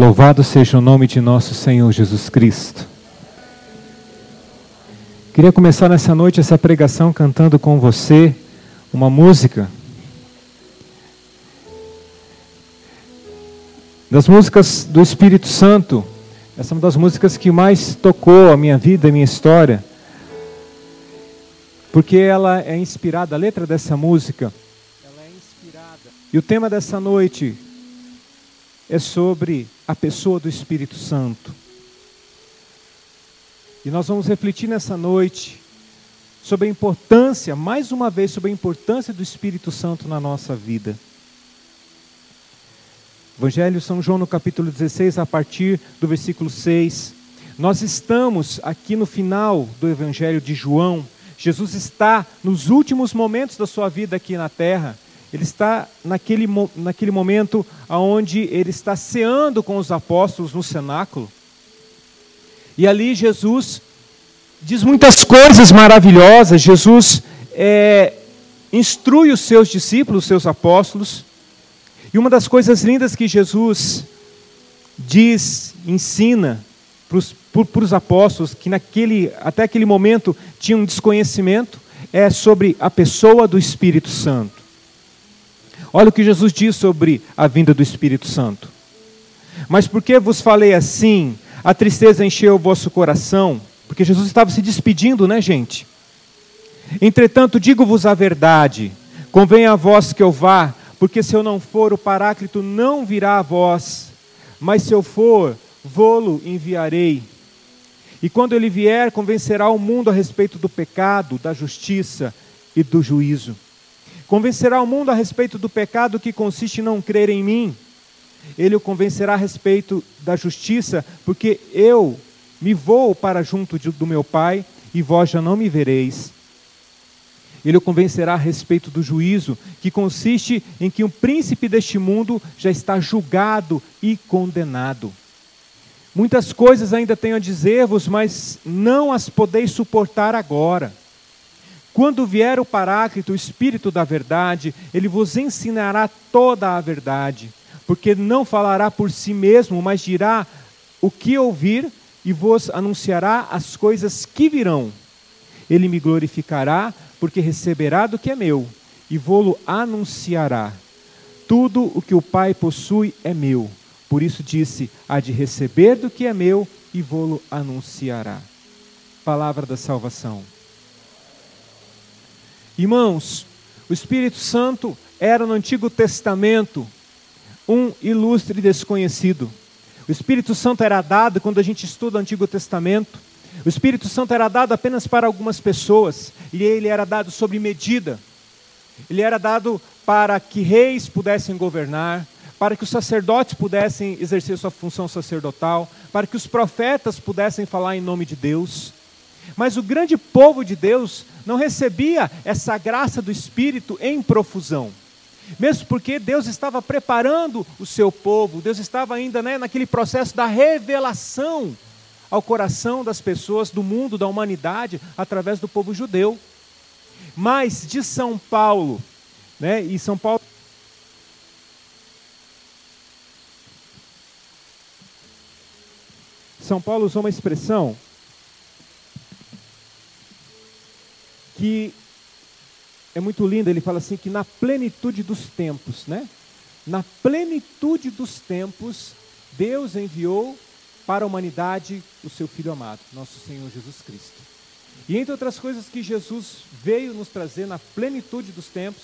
Louvado seja o nome de nosso Senhor Jesus Cristo. Queria começar nessa noite essa pregação cantando com você uma música. Das músicas do Espírito Santo, essa é uma das músicas que mais tocou a minha vida, a minha história, porque ela é inspirada, a letra dessa música, ela é inspirada. E o tema dessa noite é sobre a pessoa do Espírito Santo. E nós vamos refletir nessa noite sobre a importância, mais uma vez, sobre a importância do Espírito Santo na nossa vida. Evangelho São João, no capítulo 16, a partir do versículo 6. Nós estamos aqui no final do Evangelho de João. Jesus está nos últimos momentos da sua vida aqui na terra. Ele está naquele, naquele momento onde ele está ceando com os apóstolos no cenáculo. E ali Jesus diz muitas coisas maravilhosas. Jesus é, instrui os seus discípulos, os seus apóstolos. E uma das coisas lindas que Jesus diz, ensina para os apóstolos, que naquele, até aquele momento tinham um desconhecimento, é sobre a pessoa do Espírito Santo. Olha o que Jesus diz sobre a vinda do Espírito Santo. Mas por que vos falei assim? a tristeza encheu o vosso coração, porque Jesus estava se despedindo, né, gente? Entretanto, digo-vos a verdade: convém a vós que eu vá, porque se eu não for, o Paráclito não virá a vós, mas se eu for, vou-lo enviarei. E quando ele vier, convencerá o mundo a respeito do pecado, da justiça e do juízo. Convencerá o mundo a respeito do pecado que consiste em não crer em mim ele o convencerá a respeito da justiça, porque eu me vou para junto de, do meu Pai e vós já não me vereis. Ele o convencerá a respeito do juízo, que consiste em que o príncipe deste mundo já está julgado e condenado. Muitas coisas ainda tenho a dizer-vos, mas não as podeis suportar agora. Quando vier o Paráclito, o Espírito da Verdade, ele vos ensinará toda a verdade porque não falará por si mesmo, mas dirá o que ouvir e vos anunciará as coisas que virão. Ele me glorificará, porque receberá do que é meu, e vou-lo anunciará. Tudo o que o Pai possui é meu. Por isso disse: há de receber do que é meu, e vou-lo anunciará. Palavra da salvação. Irmãos, o Espírito Santo era no Antigo Testamento um ilustre desconhecido. O Espírito Santo era dado quando a gente estuda o Antigo Testamento. O Espírito Santo era dado apenas para algumas pessoas, e ele era dado sob medida. Ele era dado para que reis pudessem governar, para que os sacerdotes pudessem exercer sua função sacerdotal, para que os profetas pudessem falar em nome de Deus. Mas o grande povo de Deus não recebia essa graça do Espírito em profusão mesmo porque Deus estava preparando o seu povo, Deus estava ainda né, naquele processo da revelação ao coração das pessoas do mundo, da humanidade, através do povo judeu. Mas de São Paulo, né, e São Paulo. São Paulo usou uma expressão que é muito lindo, ele fala assim que na plenitude dos tempos, né? Na plenitude dos tempos, Deus enviou para a humanidade o seu Filho amado, nosso Senhor Jesus Cristo. E entre outras coisas que Jesus veio nos trazer na plenitude dos tempos,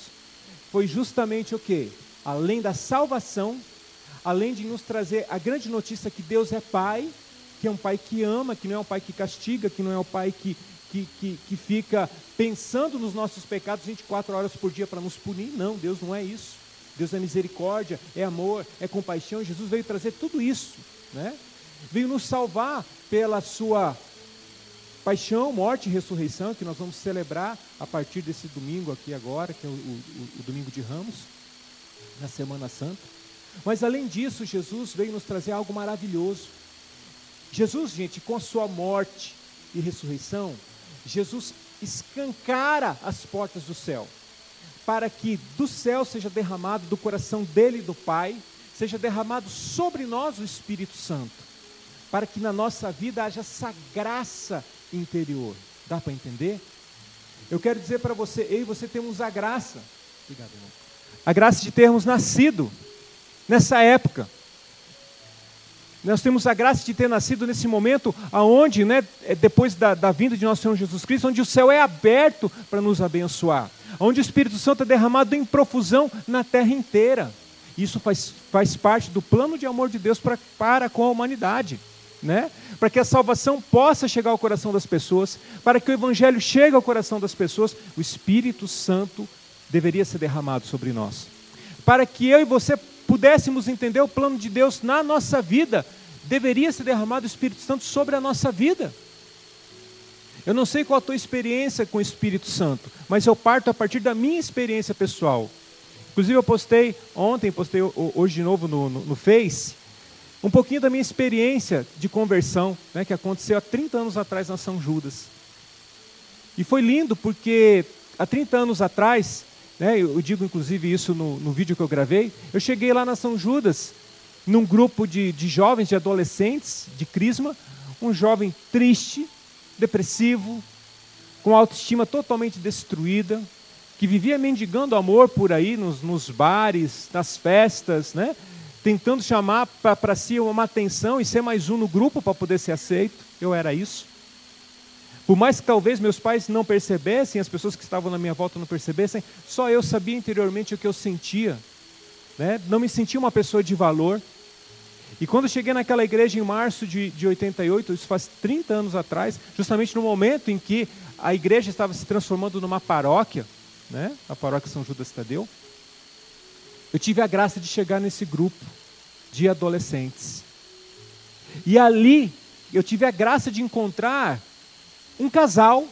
foi justamente o que? Além da salvação, além de nos trazer a grande notícia que Deus é Pai, que é um Pai que ama, que não é um Pai que castiga, que não é um Pai que que, que, que fica pensando nos nossos pecados 24 horas por dia para nos punir. Não, Deus não é isso. Deus é misericórdia, é amor, é compaixão. Jesus veio trazer tudo isso, né? Veio nos salvar pela sua paixão, morte e ressurreição, que nós vamos celebrar a partir desse domingo aqui agora, que é o, o, o domingo de Ramos, na Semana Santa. Mas além disso, Jesus veio nos trazer algo maravilhoso. Jesus, gente, com a sua morte e ressurreição, Jesus escancara as portas do céu, para que do céu seja derramado do coração dele e do Pai, seja derramado sobre nós o Espírito Santo, para que na nossa vida haja essa graça interior. Dá para entender? Eu quero dizer para você, eu e você temos a graça. Obrigado. A graça de termos nascido nessa época. Nós temos a graça de ter nascido nesse momento aonde, né, é depois da, da vinda de nosso Senhor Jesus Cristo, onde o céu é aberto para nos abençoar, onde o Espírito Santo é derramado em profusão na terra inteira. Isso faz, faz parte do plano de amor de Deus pra, para com a humanidade. Né? Para que a salvação possa chegar ao coração das pessoas, para que o Evangelho chegue ao coração das pessoas, o Espírito Santo deveria ser derramado sobre nós. Para que eu e você pudéssemos entender o plano de Deus na nossa vida, deveria ser derramado o Espírito Santo sobre a nossa vida. Eu não sei qual a tua experiência com o Espírito Santo, mas eu parto a partir da minha experiência pessoal. Inclusive eu postei ontem, postei hoje de novo no, no, no Face, um pouquinho da minha experiência de conversão, né, que aconteceu há 30 anos atrás na São Judas. E foi lindo porque há 30 anos atrás né, eu digo inclusive isso no, no vídeo que eu gravei, eu cheguei lá na São Judas, num grupo de, de jovens, de adolescentes, de crisma, um jovem triste, depressivo, com autoestima totalmente destruída, que vivia mendigando amor por aí nos, nos bares, nas festas, né? tentando chamar para si uma atenção e ser mais um no grupo para poder ser aceito. Eu era isso. Por mais que talvez meus pais não percebessem, as pessoas que estavam na minha volta não percebessem, só eu sabia interiormente o que eu sentia. Né? Não me sentia uma pessoa de valor. E quando cheguei naquela igreja em março de, de 88, isso faz 30 anos atrás, justamente no momento em que a igreja estava se transformando numa paróquia, né? a paróquia São Judas Tadeu, eu tive a graça de chegar nesse grupo de adolescentes. E ali eu tive a graça de encontrar um casal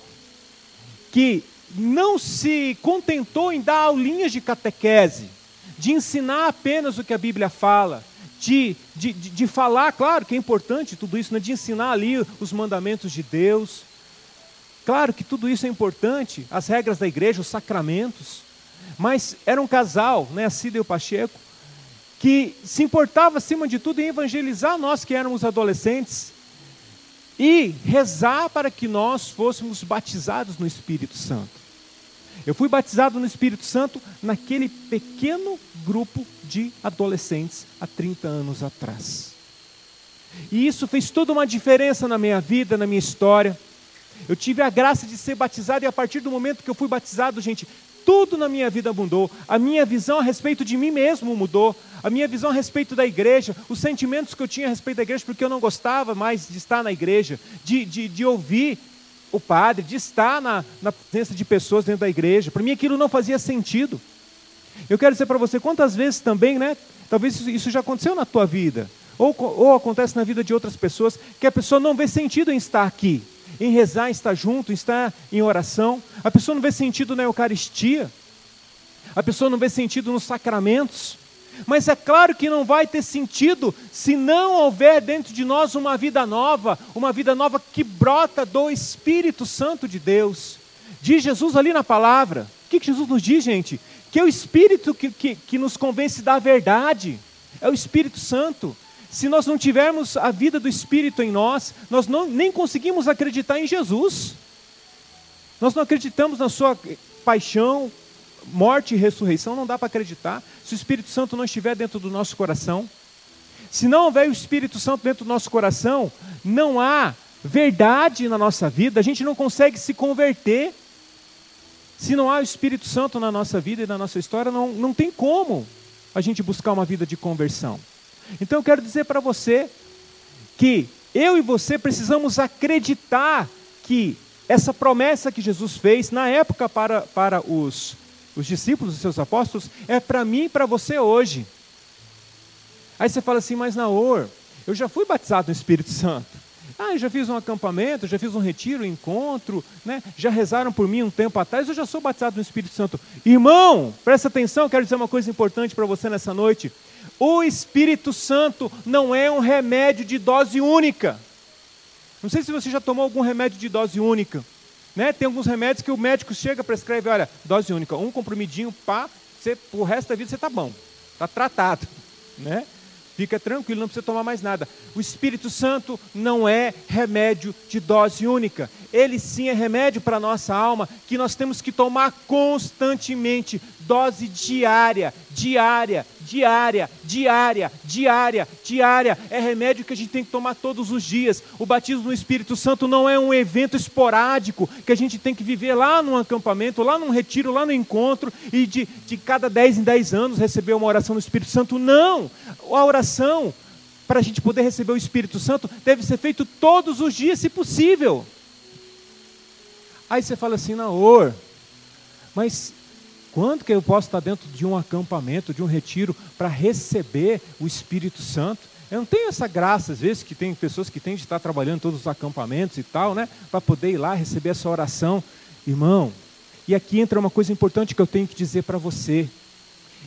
que não se contentou em dar aulinhas de catequese, de ensinar apenas o que a Bíblia fala, de, de, de, falar, claro que é importante tudo isso, né, de ensinar ali os mandamentos de Deus. Claro que tudo isso é importante, as regras da igreja, os sacramentos. Mas era um casal, né, a Cida e o Pacheco, que se importava acima de tudo em evangelizar nós que éramos adolescentes, e rezar para que nós fôssemos batizados no Espírito Santo. Eu fui batizado no Espírito Santo naquele pequeno grupo de adolescentes há 30 anos atrás. E isso fez toda uma diferença na minha vida, na minha história. Eu tive a graça de ser batizado e a partir do momento que eu fui batizado, gente, tudo na minha vida mudou. A minha visão a respeito de mim mesmo mudou. A minha visão a respeito da igreja, os sentimentos que eu tinha a respeito da igreja, porque eu não gostava mais de estar na igreja, de, de, de ouvir o padre, de estar na, na presença de pessoas dentro da igreja. Para mim aquilo não fazia sentido. Eu quero dizer para você quantas vezes também, né? Talvez isso já aconteceu na tua vida, ou, ou acontece na vida de outras pessoas, que a pessoa não vê sentido em estar aqui em rezar, em estar junto, em estar em oração. A pessoa não vê sentido na Eucaristia. A pessoa não vê sentido nos sacramentos. Mas é claro que não vai ter sentido se não houver dentro de nós uma vida nova, uma vida nova que brota do Espírito Santo de Deus. Diz Jesus ali na palavra. O que, Jesus nos diz, gente? Que é o Espírito que, que, que nos convence da verdade. É o Espírito Santo. Se nós não tivermos a vida do Espírito em nós, nós não, nem conseguimos acreditar em Jesus. Nós não acreditamos na Sua paixão, morte e ressurreição, não dá para acreditar. Se o Espírito Santo não estiver dentro do nosso coração, se não houver o Espírito Santo dentro do nosso coração, não há verdade na nossa vida, a gente não consegue se converter. Se não há o Espírito Santo na nossa vida e na nossa história, não, não tem como a gente buscar uma vida de conversão. Então eu quero dizer para você que eu e você precisamos acreditar que essa promessa que Jesus fez na época para, para os, os discípulos e seus apóstolos é para mim e para você hoje. Aí você fala assim, mas Naor, eu já fui batizado no Espírito Santo. Ah, eu já fiz um acampamento, já fiz um retiro, um encontro, né? já rezaram por mim um tempo atrás, eu já sou batizado no Espírito Santo. Irmão, presta atenção, quero dizer uma coisa importante para você nessa noite. O Espírito Santo não é um remédio de dose única. Não sei se você já tomou algum remédio de dose única. Né? Tem alguns remédios que o médico chega prescreve, olha, dose única, um comprimidinho, pá, você, o resto da vida você está bom, está tratado. Né? Fica tranquilo, não precisa tomar mais nada. O Espírito Santo não é remédio de dose única. Ele sim é remédio para a nossa alma, que nós temos que tomar constantemente, dose diária, diária, diária, diária, diária, diária. É remédio que a gente tem que tomar todos os dias. O batismo no Espírito Santo não é um evento esporádico que a gente tem que viver lá num acampamento, lá num retiro, lá no encontro e de, de cada 10 em 10 anos receber uma oração no Espírito Santo. Não! A oração para a gente poder receber o Espírito Santo deve ser feito todos os dias, se possível. Aí você fala assim, Naor, mas quando que eu posso estar dentro de um acampamento, de um retiro, para receber o Espírito Santo? Eu não tenho essa graça, às vezes, que tem pessoas que têm de estar trabalhando em todos os acampamentos e tal, né? Para poder ir lá receber essa oração. Irmão, e aqui entra uma coisa importante que eu tenho que dizer para você.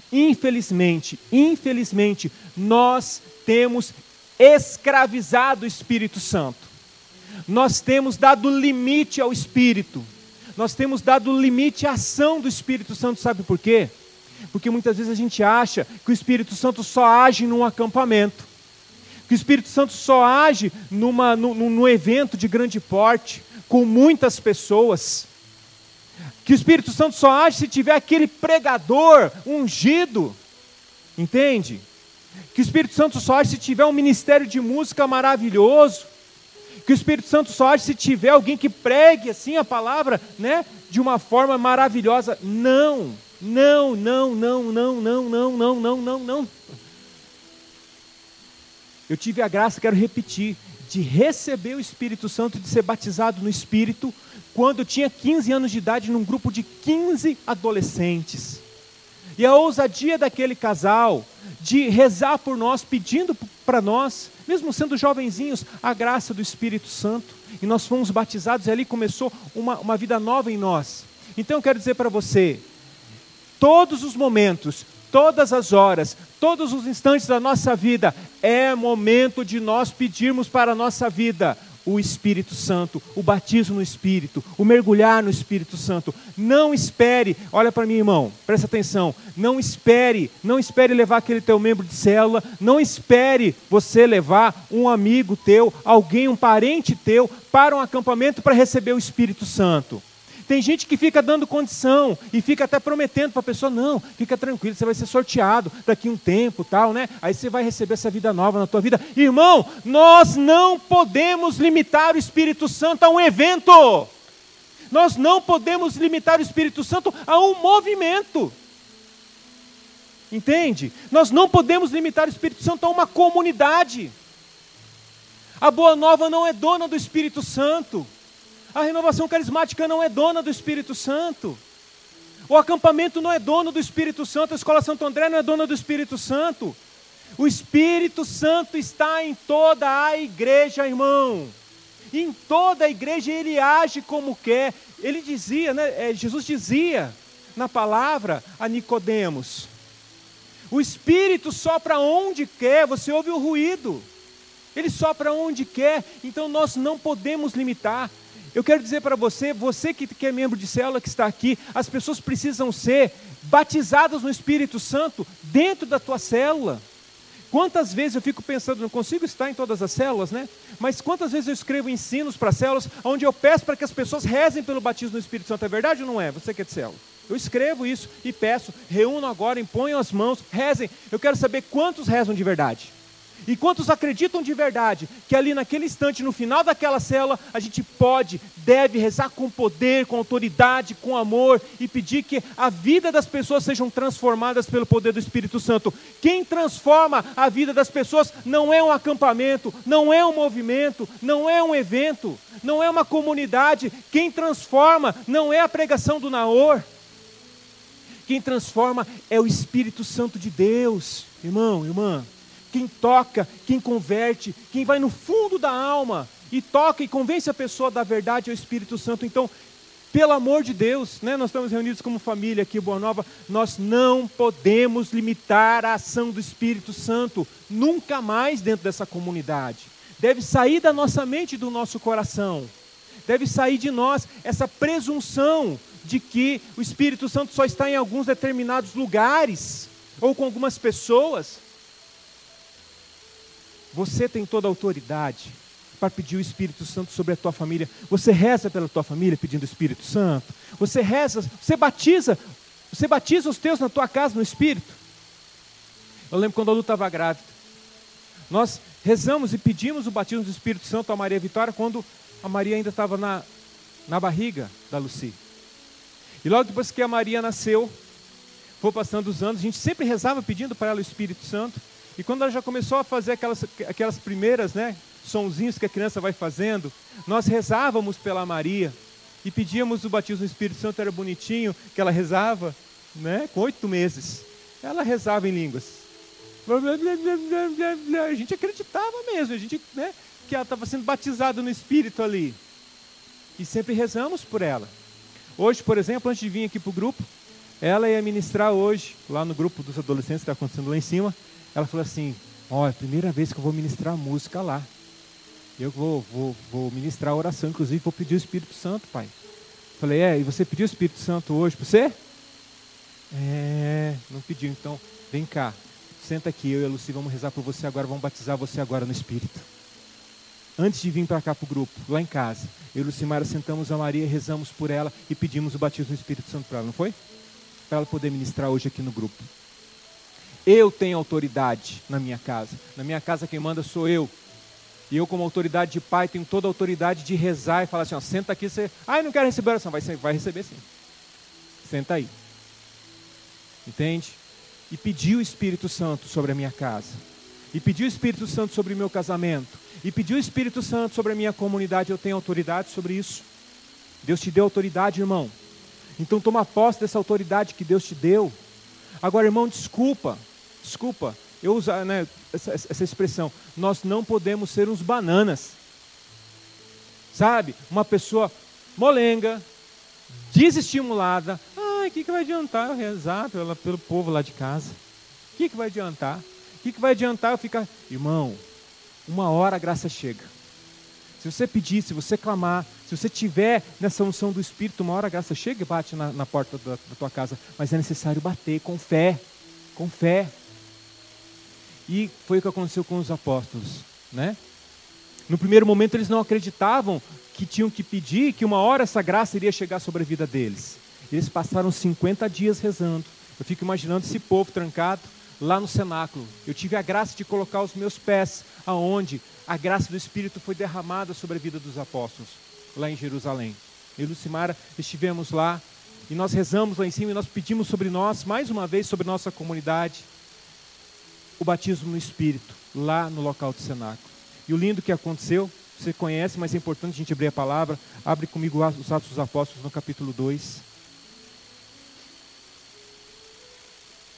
Infelizmente, infelizmente, nós temos escravizado o Espírito Santo. Nós temos dado limite ao Espírito nós temos dado limite à ação do Espírito Santo, sabe por quê? Porque muitas vezes a gente acha que o Espírito Santo só age num acampamento, que o Espírito Santo só age numa, num, num evento de grande porte, com muitas pessoas, que o Espírito Santo só age se tiver aquele pregador ungido, entende? Que o Espírito Santo só age se tiver um ministério de música maravilhoso, que o Espírito Santo só age se tiver alguém que pregue assim a palavra, né, de uma forma maravilhosa. Não, não, não, não, não, não, não, não, não, não, não. Eu tive a graça, quero repetir, de receber o Espírito Santo, de ser batizado no Espírito, quando eu tinha 15 anos de idade, num grupo de 15 adolescentes. E a ousadia daquele casal de rezar por nós, pedindo para nós, mesmo sendo jovenzinhos, a graça do Espírito Santo. E nós fomos batizados e ali começou uma, uma vida nova em nós. Então eu quero dizer para você: todos os momentos, todas as horas, todos os instantes da nossa vida, é momento de nós pedirmos para a nossa vida o Espírito Santo, o batismo no Espírito, o mergulhar no Espírito Santo. Não espere, olha para mim, irmão, presta atenção. Não espere, não espere levar aquele teu membro de célula, não espere você levar um amigo teu, alguém, um parente teu, para um acampamento para receber o Espírito Santo. Tem gente que fica dando condição e fica até prometendo para a pessoa: não, fica tranquilo, você vai ser sorteado daqui um tempo, tal, né? Aí você vai receber essa vida nova na tua vida. Irmão, nós não podemos limitar o Espírito Santo a um evento. Nós não podemos limitar o Espírito Santo a um movimento. Entende? Nós não podemos limitar o Espírito Santo a uma comunidade. A Boa Nova não é dona do Espírito Santo. A renovação carismática não é dona do Espírito Santo. O acampamento não é dono do Espírito Santo. A Escola Santo André não é dona do Espírito Santo. O Espírito Santo está em toda a igreja, irmão. Em toda a igreja ele age como quer. Ele dizia, né, é, Jesus dizia na palavra a Nicodemos: O Espírito sopra onde quer, você ouve o ruído. Ele sopra onde quer, então nós não podemos limitar. Eu quero dizer para você, você que, é membro de célula, que está aqui, as pessoas precisam ser batizadas no Espírito Santo dentro da tua célula. Quantas vezes eu fico pensando, não consigo estar em todas as células, né? Mas quantas vezes eu escrevo ensinos para células, onde eu peço para que as pessoas rezem pelo batismo no Espírito Santo. É verdade ou não é? Você que é de célula. Eu escrevo isso e peço, reúno agora, imponho as mãos, rezem. Eu quero saber quantos rezam de verdade. E quantos acreditam de verdade que ali naquele instante, no final daquela cela, a gente pode, deve rezar com poder, com autoridade, com amor e pedir que a vida das pessoas sejam transformadas pelo poder do Espírito Santo. Quem transforma a vida das pessoas não é um acampamento, não é um movimento, não é um evento, não é uma comunidade. Quem transforma não é a pregação do Naor. Quem transforma é o Espírito Santo de Deus. Irmão, irmã quem toca, quem converte, quem vai no fundo da alma e toca e convence a pessoa da verdade é o Espírito Santo. Então, pelo amor de Deus, né, nós estamos reunidos como família aqui, Boa Nova, nós não podemos limitar a ação do Espírito Santo, nunca mais dentro dessa comunidade. Deve sair da nossa mente e do nosso coração, deve sair de nós essa presunção de que o Espírito Santo só está em alguns determinados lugares ou com algumas pessoas. Você tem toda a autoridade para pedir o Espírito Santo sobre a tua família. Você reza pela tua família pedindo o Espírito Santo. Você reza, você batiza, você batiza os teus na tua casa no Espírito. Eu lembro quando a Lu estava grávida. Nós rezamos e pedimos o batismo do Espírito Santo a Maria Vitória quando a Maria ainda estava na, na barriga da Lucy. E logo depois que a Maria nasceu, foi passando os anos, a gente sempre rezava pedindo para ela o Espírito Santo. E quando ela já começou a fazer aquelas, aquelas primeiras, né, sonzinhos que a criança vai fazendo, nós rezávamos pela Maria e pedíamos o batismo do Espírito Santo, era bonitinho, que ela rezava, né, com oito meses. Ela rezava em línguas. A gente acreditava mesmo, a gente, né, que ela estava sendo batizada no Espírito ali. E sempre rezamos por ela. Hoje, por exemplo, antes de vir aqui para o grupo, ela ia ministrar hoje, lá no grupo dos adolescentes que está acontecendo lá em cima. Ela falou assim: Ó, é a primeira vez que eu vou ministrar música lá. Eu vou, vou, vou ministrar a oração, inclusive vou pedir o Espírito Santo, pai. Falei, é, e você pediu o Espírito Santo hoje para você? É, não pediu, então vem cá, senta aqui, eu e a Lucy vamos rezar por você agora, vamos batizar você agora no Espírito. Antes de vir para cá para o grupo, lá em casa, eu e Lucimara sentamos a Maria, rezamos por ela e pedimos o batismo do Espírito Santo para ela, não foi? Para ela poder ministrar hoje aqui no grupo. Eu tenho autoridade na minha casa. Na minha casa quem manda sou eu. E eu, como autoridade de pai, tenho toda a autoridade de rezar e falar assim: ó, senta aqui, você. Ah, eu não quero receber oração. Vai, vai receber sim. Senta aí. Entende? E pedir o Espírito Santo sobre a minha casa. E pedir o Espírito Santo sobre o meu casamento. E pedir o Espírito Santo sobre a minha comunidade. Eu tenho autoridade sobre isso. Deus te deu autoridade, irmão. Então toma posse dessa autoridade que Deus te deu. Agora, irmão, desculpa. Desculpa eu usar né, essa, essa expressão, nós não podemos ser uns bananas. Sabe? Uma pessoa molenga, desestimulada. Ai, o que, que vai adiantar eu rezar pela, pelo povo lá de casa? O que, que vai adiantar? O que, que vai adiantar eu ficar. Irmão, uma hora a graça chega. Se você pedir, se você clamar, se você tiver nessa unção do Espírito, uma hora a graça chega e bate na, na porta da, da tua casa. Mas é necessário bater com fé. Com fé. E foi o que aconteceu com os apóstolos, né? No primeiro momento eles não acreditavam que tinham que pedir, que uma hora essa graça iria chegar sobre a vida deles. Eles passaram 50 dias rezando. Eu fico imaginando esse povo trancado lá no cenáculo. Eu tive a graça de colocar os meus pés aonde a graça do Espírito foi derramada sobre a vida dos apóstolos, lá em Jerusalém. Eu e Lucimara estivemos lá e nós rezamos lá em cima e nós pedimos sobre nós, mais uma vez, sobre nossa comunidade o batismo no Espírito, lá no local do cenáculo. E o lindo que aconteceu, você conhece, mas é importante a gente abrir a palavra. Abre comigo os Atos dos Apóstolos no capítulo 2.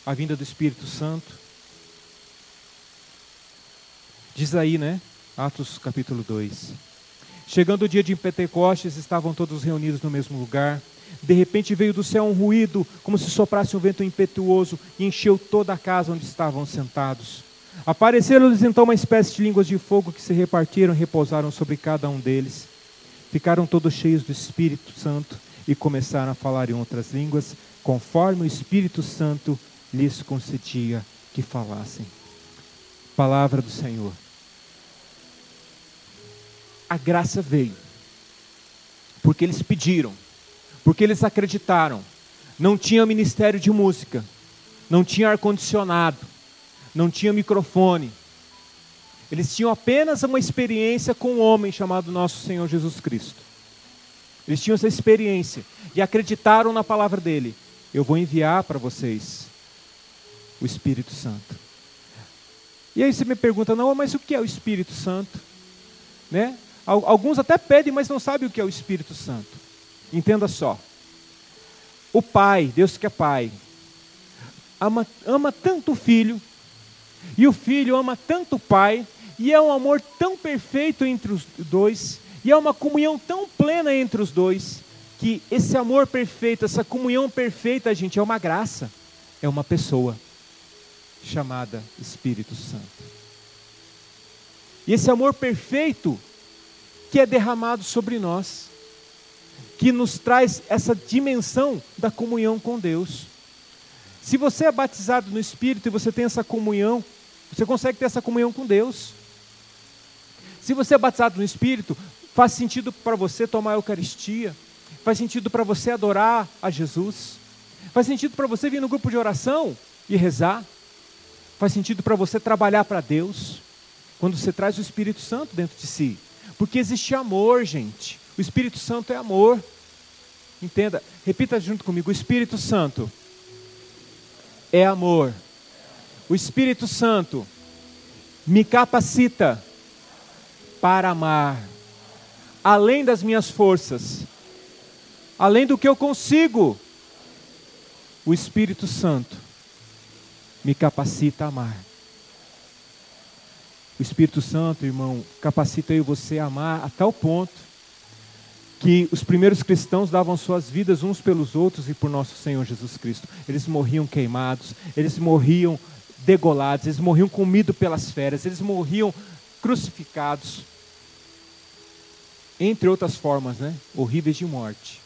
A vinda do Espírito Santo. Diz aí, né? Atos capítulo 2. Chegando o dia de Pentecostes, estavam todos reunidos no mesmo lugar. De repente veio do céu um ruído, como se soprasse um vento impetuoso, e encheu toda a casa onde estavam sentados. Apareceram-lhes então uma espécie de línguas de fogo que se repartiram e repousaram sobre cada um deles. Ficaram todos cheios do Espírito Santo e começaram a falar em outras línguas, conforme o Espírito Santo lhes concedia que falassem. Palavra do Senhor. A graça veio, porque eles pediram porque eles acreditaram. Não tinha ministério de música, não tinha ar-condicionado, não tinha microfone. Eles tinham apenas uma experiência com um homem chamado Nosso Senhor Jesus Cristo. Eles tinham essa experiência e acreditaram na palavra dele. Eu vou enviar para vocês o Espírito Santo. E aí você me pergunta, não, mas o que é o Espírito Santo? Né? Alguns até pedem, mas não sabem o que é o Espírito Santo. Entenda só. O pai, Deus que é pai, ama, ama tanto o filho, e o filho ama tanto o pai, e é um amor tão perfeito entre os dois, e é uma comunhão tão plena entre os dois, que esse amor perfeito, essa comunhão perfeita, gente, é uma graça, é uma pessoa chamada Espírito Santo. E esse amor perfeito que é derramado sobre nós, que nos traz essa dimensão da comunhão com Deus. Se você é batizado no Espírito e você tem essa comunhão, você consegue ter essa comunhão com Deus. Se você é batizado no Espírito, faz sentido para você tomar a Eucaristia, faz sentido para você adorar a Jesus, faz sentido para você vir no grupo de oração e rezar, faz sentido para você trabalhar para Deus, quando você traz o Espírito Santo dentro de si, porque existe amor, gente, o Espírito Santo é amor. Entenda, repita junto comigo: o Espírito Santo é amor. O Espírito Santo me capacita para amar, além das minhas forças, além do que eu consigo. O Espírito Santo me capacita a amar. O Espírito Santo, irmão, capacita eu e você a amar a tal ponto que os primeiros cristãos davam suas vidas uns pelos outros e por nosso Senhor Jesus Cristo. Eles morriam queimados, eles morriam degolados, eles morriam comidos pelas feras, eles morriam crucificados. Entre outras formas, né? Horríveis de morte.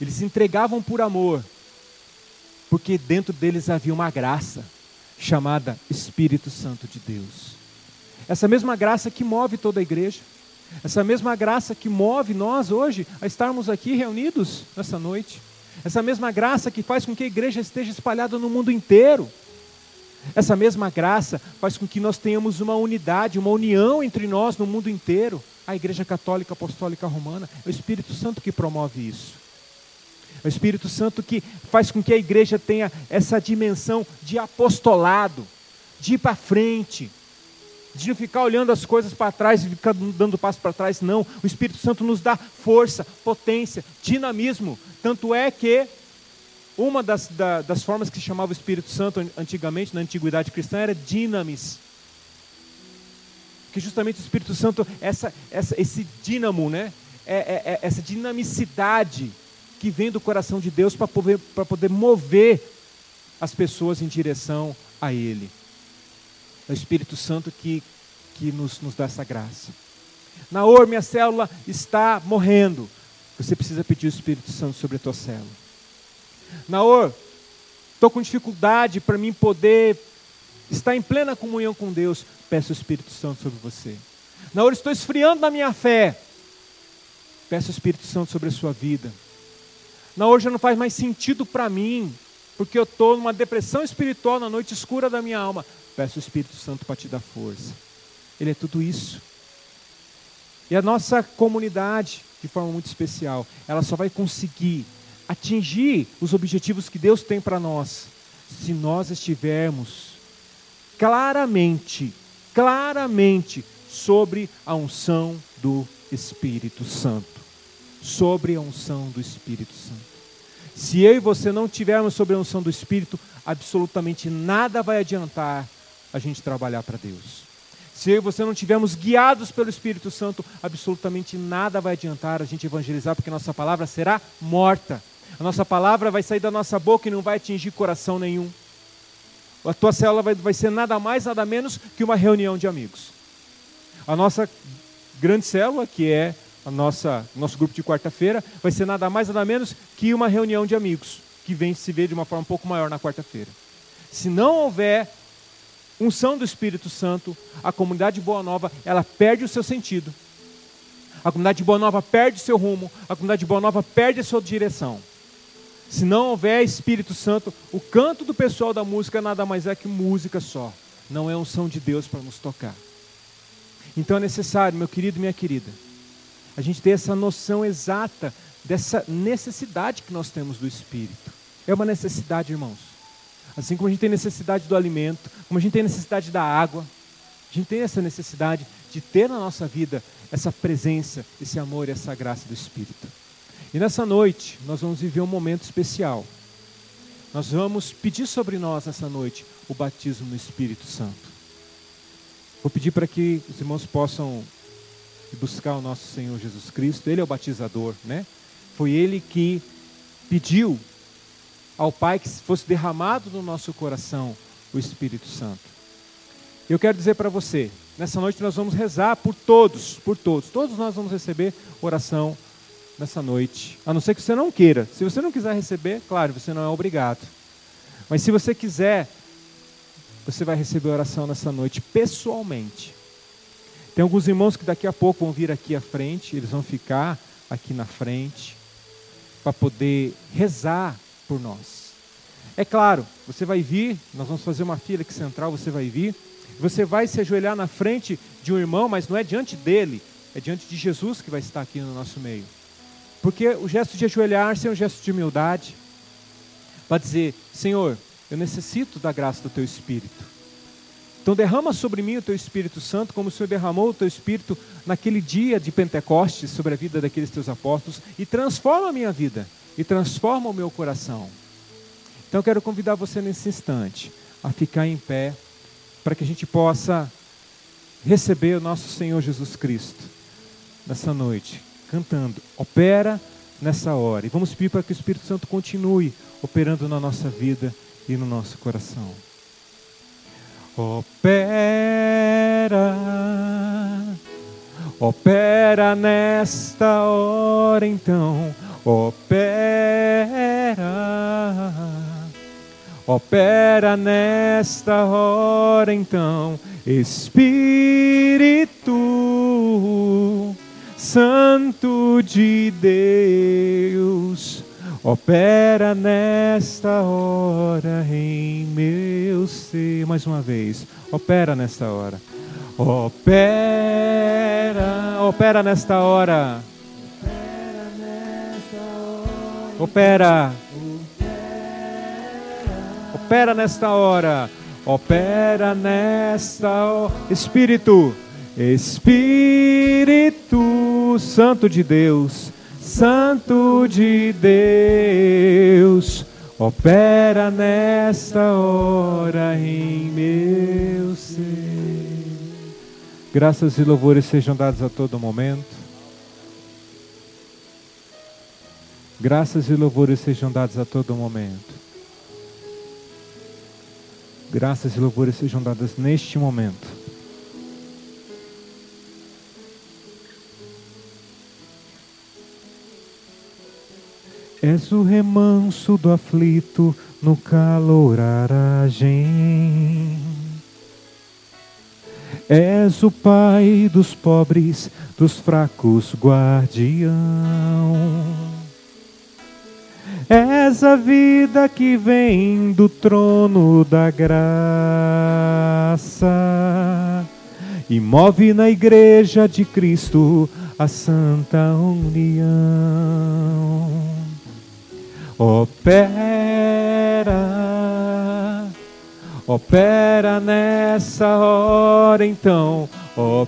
Eles se entregavam por amor, porque dentro deles havia uma graça chamada Espírito Santo de Deus. Essa mesma graça que move toda a igreja. Essa mesma graça que move nós hoje a estarmos aqui reunidos nessa noite. Essa mesma graça que faz com que a igreja esteja espalhada no mundo inteiro. Essa mesma graça faz com que nós tenhamos uma unidade, uma união entre nós no mundo inteiro. A Igreja Católica Apostólica Romana é o Espírito Santo que promove isso. É o Espírito Santo que faz com que a igreja tenha essa dimensão de apostolado, de ir para frente, de não ficar olhando as coisas para trás e ficar dando passo para trás, não. O Espírito Santo nos dá força, potência, dinamismo. Tanto é que uma das, da, das formas que chamava o Espírito Santo antigamente, na antiguidade cristã, era dinamis. Que justamente o Espírito Santo, essa, essa, esse dínamo, né? É, é, é essa dinamicidade que vem do coração de Deus para poder, poder mover as pessoas em direção a Ele. É o Espírito Santo que, que nos, nos dá essa graça. Naor, minha célula está morrendo. Você precisa pedir o Espírito Santo sobre a tua célula. Naor, estou com dificuldade para mim poder estar em plena comunhão com Deus. Peço o Espírito Santo sobre você. Naor, estou esfriando na minha fé. Peço o Espírito Santo sobre a sua vida. Naor, já não faz mais sentido para mim, porque eu estou numa depressão espiritual na noite escura da minha alma. Peço o Espírito Santo para te dar força. Ele é tudo isso. E a nossa comunidade, de forma muito especial, ela só vai conseguir atingir os objetivos que Deus tem para nós se nós estivermos claramente, claramente sobre a unção do Espírito Santo. Sobre a unção do Espírito Santo. Se eu e você não tivermos sobre a unção do Espírito, absolutamente nada vai adiantar a gente trabalhar para Deus. Se eu e você não tivermos guiados pelo Espírito Santo, absolutamente nada vai adiantar a gente evangelizar, porque nossa palavra será morta. A nossa palavra vai sair da nossa boca e não vai atingir coração nenhum. A tua célula vai, vai ser nada mais, nada menos que uma reunião de amigos. A nossa grande célula, que é a nossa nosso grupo de quarta-feira, vai ser nada mais, nada menos que uma reunião de amigos, que vem se ver de uma forma um pouco maior na quarta-feira. Se não houver unção do Espírito Santo, a comunidade Boa Nova, ela perde o seu sentido. A comunidade Boa Nova perde o seu rumo, a comunidade Boa Nova perde a sua direção. Se não houver Espírito Santo, o canto do pessoal da música nada mais é que música só. Não é unção de Deus para nos tocar. Então é necessário, meu querido e minha querida, a gente ter essa noção exata dessa necessidade que nós temos do Espírito. É uma necessidade, irmãos. Assim como a gente tem necessidade do alimento, como a gente tem necessidade da água, a gente tem essa necessidade de ter na nossa vida essa presença, esse amor e essa graça do Espírito. E nessa noite, nós vamos viver um momento especial. Nós vamos pedir sobre nós nessa noite o batismo no Espírito Santo. Vou pedir para que os irmãos possam buscar o nosso Senhor Jesus Cristo. Ele é o batizador, né? Foi ele que pediu ao Pai que fosse derramado no nosso coração o Espírito Santo. Eu quero dizer para você, nessa noite nós vamos rezar por todos, por todos. Todos nós vamos receber oração nessa noite, a não ser que você não queira. Se você não quiser receber, claro, você não é obrigado. Mas se você quiser, você vai receber oração nessa noite pessoalmente. Tem alguns irmãos que daqui a pouco vão vir aqui à frente, eles vão ficar aqui na frente para poder rezar por nós. É claro, você vai vir, nós vamos fazer uma fila aqui central, você vai vir, você vai se ajoelhar na frente de um irmão, mas não é diante dele, é diante de Jesus que vai estar aqui no nosso meio. Porque o gesto de ajoelhar-se é um gesto de humildade, para dizer: Senhor, eu necessito da graça do teu Espírito. Então derrama sobre mim o teu Espírito Santo, como o Senhor derramou o teu Espírito naquele dia de Pentecostes sobre a vida daqueles teus apóstolos, e transforma a minha vida, e transforma o meu coração. Então quero convidar você nesse instante a ficar em pé, para que a gente possa receber o nosso Senhor Jesus Cristo nessa noite, cantando. Opera nessa hora. E vamos pedir para que o Espírito Santo continue operando na nossa vida e no nosso coração. Opera, opera nesta hora então, opera, opera nesta hora então, Espírito Santo de Deus Opera nesta hora em meu ser. Mais uma vez. Opera nesta hora. Opera. Opera nesta hora. Opera. Opera nesta hora. Opera nesta hora. Espírito. Espírito Santo de Deus Santo de Deus, opera nesta hora em meu ser. Graças e louvores sejam dados a todo momento. Graças e louvores sejam dados a todo momento. Graças e louvores sejam dadas neste momento. És o remanso do aflito no calor aragem. És o pai dos pobres, dos fracos guardião. És a vida que vem do trono da graça e move na igreja de Cristo a santa união opera, opera nessa hora então, opera,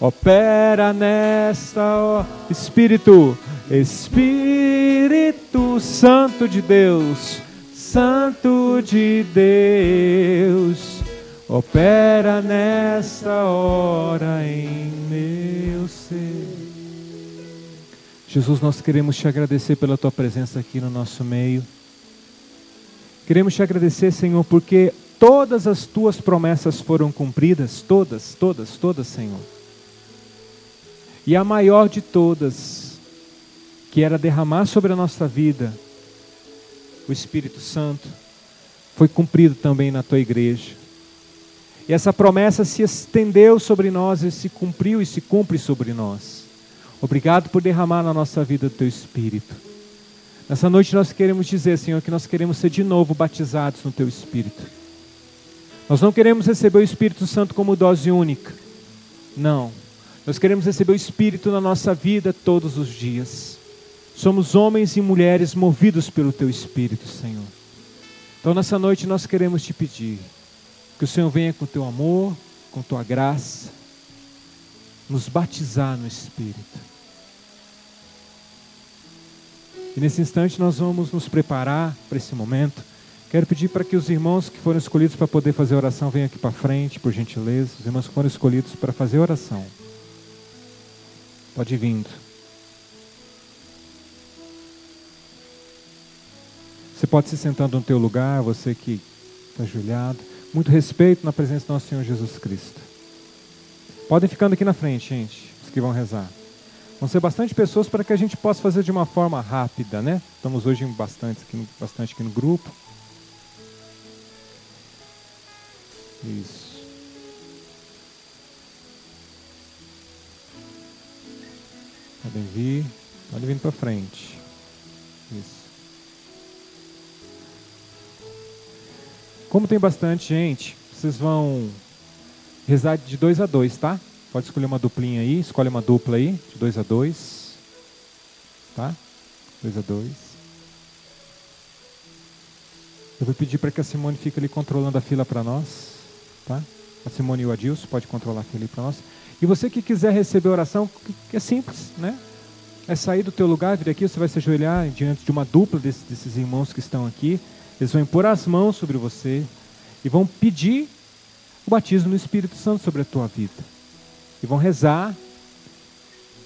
opera nessa hora, Espírito, Espírito Santo de Deus, Santo de Deus, opera nessa hora em meu ser. Jesus, nós queremos te agradecer pela tua presença aqui no nosso meio. Queremos te agradecer, Senhor, porque todas as tuas promessas foram cumpridas, todas, todas, todas, Senhor. E a maior de todas, que era derramar sobre a nossa vida o Espírito Santo, foi cumprido também na tua igreja. E essa promessa se estendeu sobre nós e se cumpriu e se cumpre sobre nós. Obrigado por derramar na nossa vida o teu Espírito. Nessa noite nós queremos dizer, Senhor, que nós queremos ser de novo batizados no teu Espírito. Nós não queremos receber o Espírito Santo como dose única. Não. Nós queremos receber o Espírito na nossa vida todos os dias. Somos homens e mulheres movidos pelo teu Espírito, Senhor. Então nessa noite nós queremos te pedir que o Senhor venha com teu amor, com tua graça, nos batizar no Espírito. E nesse instante nós vamos nos preparar para esse momento. Quero pedir para que os irmãos que foram escolhidos para poder fazer oração venham aqui para frente, por gentileza. Os irmãos que foram escolhidos para fazer oração. Pode ir vindo. Você pode se sentando no teu lugar, você que está ajoelhado. Muito respeito na presença do nosso Senhor Jesus Cristo. Podem ficando aqui na frente, gente, os que vão rezar. Vão ser bastante pessoas para que a gente possa fazer de uma forma rápida, né? Estamos hoje bastante aqui, bastante aqui no grupo. Isso. Podem vir, podem vir para frente. Isso. Como tem bastante gente, vocês vão rezar de dois a dois, tá? Pode escolher uma duplinha aí, escolhe uma dupla aí, de dois a dois. Tá? Dois a dois. Eu vou pedir para que a Simone fique ali controlando a fila para nós. Tá? A Simone e o Adilson pode controlar a fila para nós. E você que quiser receber oração, que é simples, né? É sair do teu lugar, vir aqui, você vai se ajoelhar diante de uma dupla desses, desses irmãos que estão aqui. Eles vão impor as mãos sobre você e vão pedir o batismo no Espírito Santo sobre a tua vida. E vão rezar.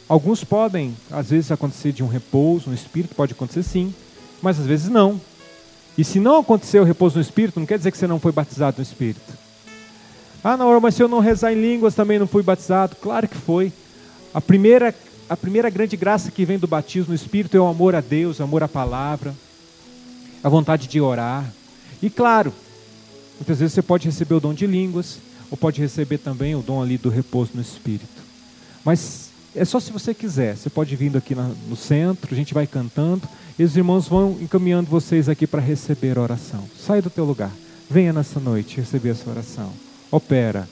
Alguns podem, às vezes, acontecer de um repouso no Espírito, pode acontecer sim, mas às vezes não. E se não acontecer o repouso no Espírito, não quer dizer que você não foi batizado no Espírito. Ah, não, mas se eu não rezar em línguas também não fui batizado. Claro que foi. A primeira, a primeira grande graça que vem do batismo no Espírito é o amor a Deus, o amor à palavra, a vontade de orar. E claro, muitas vezes você pode receber o dom de línguas, ou pode receber também o dom ali do repouso no Espírito. Mas é só se você quiser. Você pode vir aqui no centro, a gente vai cantando, e os irmãos vão encaminhando vocês aqui para receber a oração. Sai do teu lugar. Venha nessa noite receber essa oração opera.